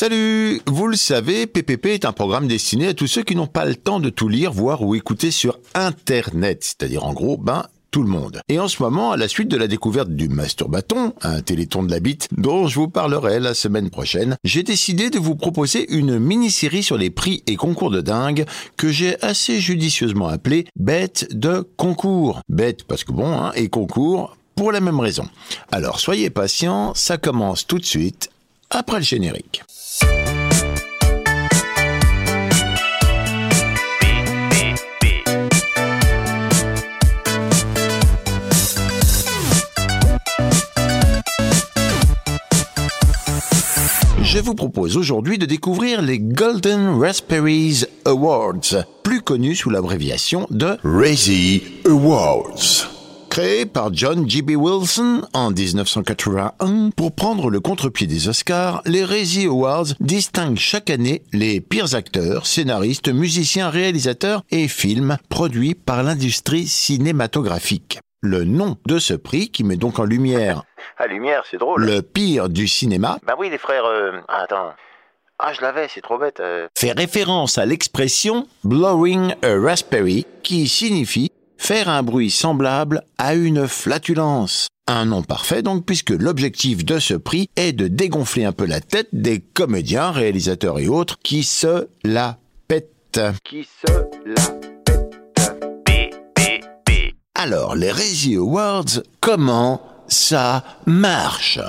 Salut Vous le savez, PPP est un programme destiné à tous ceux qui n'ont pas le temps de tout lire, voir ou écouter sur Internet, c'est-à-dire en gros, ben, tout le monde. Et en ce moment, à la suite de la découverte du Masturbaton, un téléthon de la bite, dont je vous parlerai la semaine prochaine, j'ai décidé de vous proposer une mini-série sur les prix et concours de dingue que j'ai assez judicieusement appelé Bête de concours. Bête parce que bon, hein, et concours pour la même raison. Alors soyez patients, ça commence tout de suite après le générique. Je vous propose aujourd'hui de découvrir les Golden Raspberries Awards, plus connus sous l'abréviation de Razzie Awards. Créé par John G.B. Wilson en 1981 pour prendre le contre-pied des Oscars, les Razzie Awards distinguent chaque année les pires acteurs, scénaristes, musiciens, réalisateurs et films produits par l'industrie cinématographique. Le nom de ce prix, qui met donc en lumière Ah, lumière, c'est drôle. le pire du cinéma, Bah oui, les frères. euh, ah, attends. Ah, je l'avais, c'est trop bête. euh. fait référence à l'expression blowing a raspberry qui signifie faire un bruit semblable à une flatulence. Un nom parfait donc puisque l'objectif de ce prix est de dégonfler un peu la tête des comédiens, réalisateurs et autres qui se la pètent. Qui se la pète. B, B, B. Alors, les Razzie Awards, comment ça marche?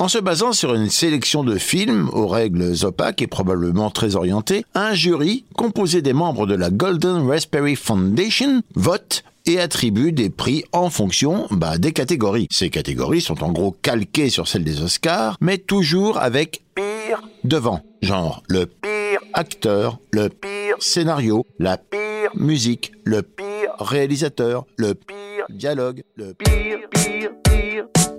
En se basant sur une sélection de films aux règles opaques et probablement très orientées, un jury, composé des membres de la Golden Raspberry Foundation, vote et attribue des prix en fonction bah, des catégories. Ces catégories sont en gros calquées sur celles des Oscars, mais toujours avec Pire, devant. Genre le pire, acteur, le pire, scénario, la pire, musique, le pire, réalisateur, le pire, dialogue, le pire, pire, pire.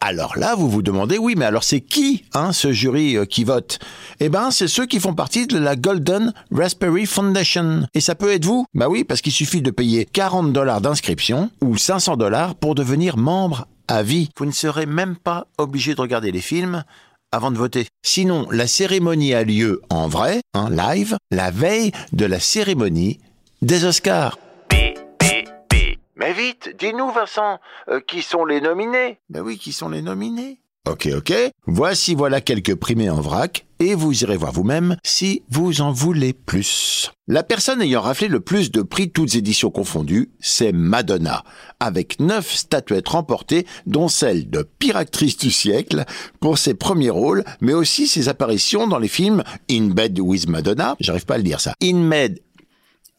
Alors là, vous vous demandez, oui, mais alors c'est qui, hein, ce jury euh, qui vote? Eh ben, c'est ceux qui font partie de la Golden Raspberry Foundation. Et ça peut être vous? Bah oui, parce qu'il suffit de payer 40 dollars d'inscription ou 500 dollars pour devenir membre à vie. Vous ne serez même pas obligé de regarder les films avant de voter. Sinon, la cérémonie a lieu en vrai, en live, la veille de la cérémonie des Oscars. Mais vite, dis-nous, Vincent, euh, qui sont les nominés? Ben oui, qui sont les nominés? Ok, ok. Voici voilà quelques primés en vrac, et vous irez voir vous-même si vous en voulez plus. La personne ayant raflé le plus de prix toutes éditions confondues, c'est Madonna, avec neuf statuettes remportées, dont celle de pire actrice du siècle pour ses premiers rôles, mais aussi ses apparitions dans les films In Bed with Madonna, j'arrive pas à le dire ça, In Bed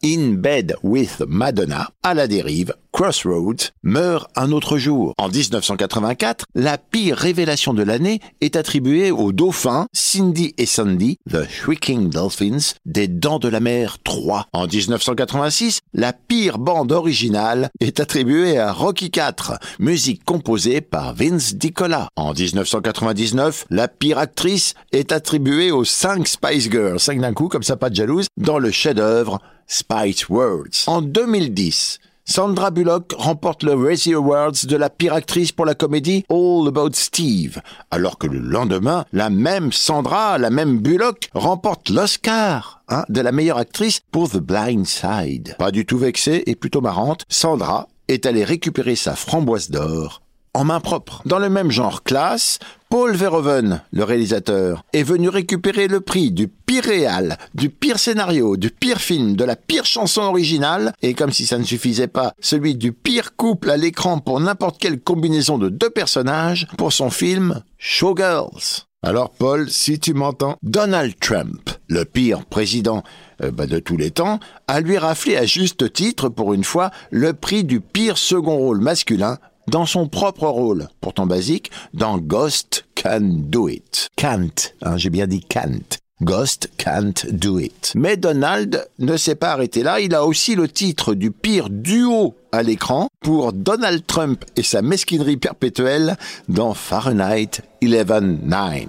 In Bed with Madonna, à la dérive, Crossroads, meurt un autre jour. En 1984, la pire révélation de l'année est attribuée aux dauphins Cindy et Sandy, The Shrieking Dolphins, des Dents de la Mer 3. En 1986, la pire bande originale est attribuée à Rocky IV, musique composée par Vince DiCola. En 1999, la pire actrice est attribuée aux 5 Spice Girls, 5 d'un coup, comme ça pas de jalouse, dans le chef-d'œuvre Spice Worlds. En 2010, Sandra Bullock remporte le Razzie Awards de la pire actrice pour la comédie All About Steve, alors que le lendemain, la même Sandra, la même Bullock, remporte l'Oscar hein, de la meilleure actrice pour The Blind Side. Pas du tout vexée et plutôt marrante, Sandra est allée récupérer sa framboise d'or en main propre. Dans le même genre classe, Paul Verhoeven, le réalisateur, est venu récupérer le prix du pire réal, du pire scénario, du pire film, de la pire chanson originale, et comme si ça ne suffisait pas, celui du pire couple à l'écran pour n'importe quelle combinaison de deux personnages pour son film Showgirls. Alors Paul, si tu m'entends, Donald Trump, le pire président euh, bah, de tous les temps, a lui raflé à juste titre, pour une fois, le prix du pire second rôle masculin dans son propre rôle, pourtant basique, dans Ghost Can Do It. Can't, hein, j'ai bien dit can't. Ghost Can't Do It. Mais Donald ne s'est pas arrêté là, il a aussi le titre du pire duo à l'écran pour Donald Trump et sa mesquinerie perpétuelle dans Fahrenheit 11.9.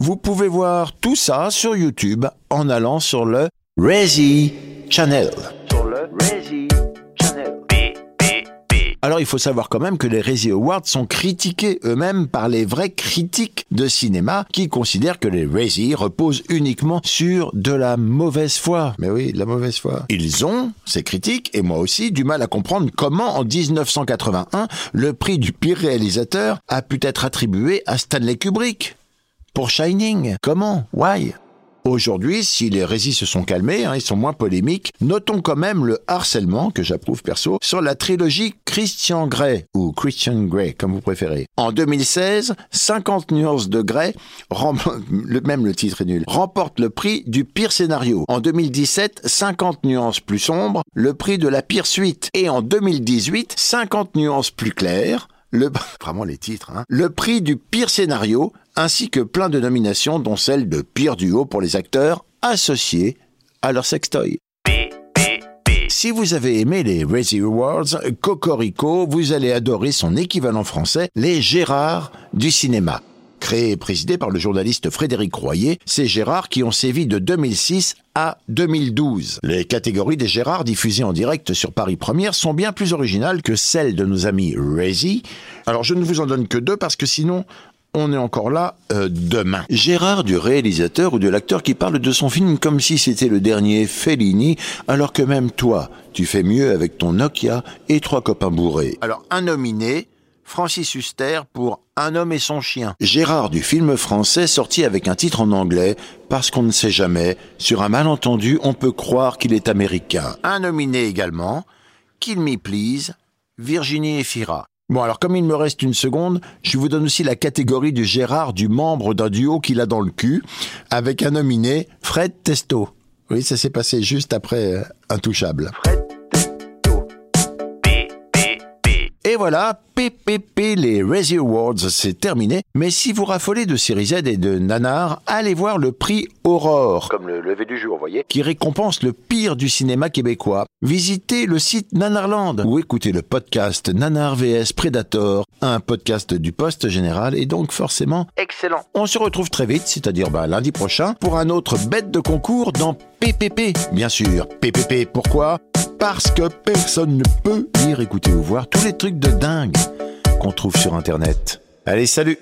Vous pouvez voir tout ça sur YouTube en allant sur le Razzie Channel. Sur le Alors il faut savoir quand même que les Razzie Awards sont critiqués eux-mêmes par les vrais critiques de cinéma qui considèrent que les Razzie reposent uniquement sur de la mauvaise foi. Mais oui, de la mauvaise foi. Ils ont, ces critiques, et moi aussi, du mal à comprendre comment en 1981, le prix du pire réalisateur a pu être attribué à Stanley Kubrick. Pour Shining. Comment? Why? Aujourd'hui, si les résis se sont calmés, hein, ils sont moins polémiques, notons quand même le harcèlement, que j'approuve perso, sur la trilogie Christian Grey, ou Christian Grey, comme vous préférez. En 2016, 50 nuances de Grey, même le titre est nul, remporte le prix du pire scénario. En 2017, 50 nuances plus sombres, le prix de la pire suite. Et en 2018, 50 nuances plus claires, vraiment les titres, hein, le prix du pire scénario, ainsi que plein de nominations, dont celle de pire duo pour les acteurs associés à leur sextoy. Si vous avez aimé les Razzie Awards, Cocorico, vous allez adorer son équivalent français, les Gérards du cinéma. Créé et présidé par le journaliste Frédéric Royer, c'est Gérard qui ont sévi de 2006 à 2012. Les catégories des Gérards diffusées en direct sur Paris Première sont bien plus originales que celles de nos amis Razy. Alors je ne vous en donne que deux parce que sinon on est encore là euh, demain. Gérard du réalisateur ou de l'acteur qui parle de son film comme si c'était le dernier Fellini, alors que même toi, tu fais mieux avec ton Nokia et trois copains bourrés. Alors un nominé, Francis Huster pour Un homme et son chien. Gérard du film français sorti avec un titre en anglais parce qu'on ne sait jamais, sur un malentendu, on peut croire qu'il est américain. Un nominé également, Kill Me Please, Virginie Efira. Bon, alors comme il me reste une seconde, je vous donne aussi la catégorie du Gérard du membre d'un duo qu'il a dans le cul, avec un nominé, Fred Testo. Oui, ça s'est passé juste après euh, Intouchable. Et voilà, PPP, les Razzie Awards, c'est terminé. Mais si vous raffolez de série Z et de Nanar, allez voir le prix Aurore. Comme le lever du jour, voyez. Qui récompense le pire du cinéma québécois. Visitez le site Nanarland ou écoutez le podcast Nanar vs Predator, un podcast du Poste Général et donc forcément excellent. On se retrouve très vite, c'est-à-dire bah, lundi prochain, pour un autre bête de concours dans PPP. Bien sûr, PPP, pourquoi? Parce que personne ne peut lire, écouter ou voir tous les trucs de dingue qu'on trouve sur Internet. Allez, salut